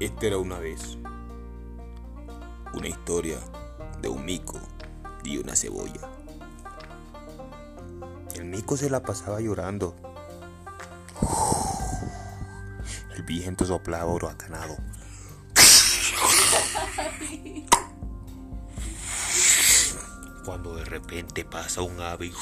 Esta era una vez una historia de un mico y una cebolla. El mico se la pasaba llorando. El viento soplaba huracanado. Cuando de repente pasa un ave y